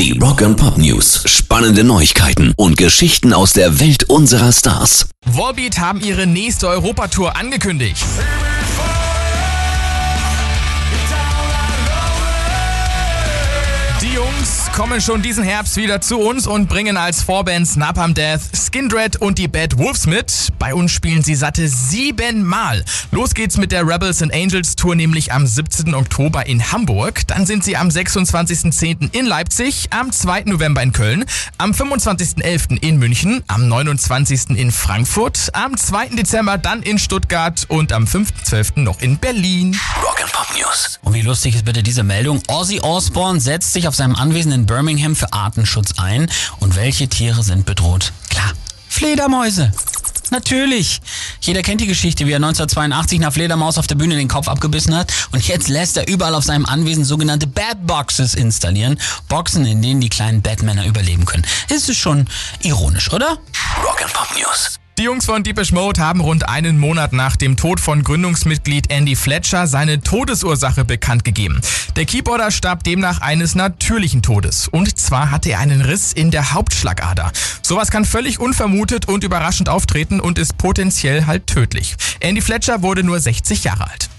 Die Rock and Pop News. Spannende Neuigkeiten und Geschichten aus der Welt unserer Stars. Volbeat haben ihre nächste Europatour angekündigt. Jungs kommen schon diesen Herbst wieder zu uns und bringen als Vorbands Napalm Death, Skindred und die Bad Wolves mit. Bei uns spielen sie satte siebenmal. Los geht's mit der Rebels and Angels Tour nämlich am 17. Oktober in Hamburg. Dann sind sie am 26.10. in Leipzig, am 2. November in Köln, am 25.11. in München, am 29. in Frankfurt, am 2. Dezember dann in Stuttgart und am 5.12. noch in Berlin. Rock and Pop News. Und wie lustig ist bitte diese Meldung? Ozzy Osbourne setzt sich auf seinem Anwesen in Birmingham für Artenschutz ein. Und welche Tiere sind bedroht? Klar, Fledermäuse. Natürlich. Jeder kennt die Geschichte, wie er 1982 einer Fledermaus auf der Bühne den Kopf abgebissen hat. Und jetzt lässt er überall auf seinem Anwesen sogenannte Bad Boxes installieren. Boxen, in denen die kleinen Batmänner überleben können. Ist es schon ironisch, oder? Rock and Pop News. Die Jungs von Deepish Mode haben rund einen Monat nach dem Tod von Gründungsmitglied Andy Fletcher seine Todesursache bekannt gegeben. Der Keyboarder starb demnach eines natürlichen Todes. Und zwar hatte er einen Riss in der Hauptschlagader. Sowas kann völlig unvermutet und überraschend auftreten und ist potenziell halt tödlich. Andy Fletcher wurde nur 60 Jahre alt.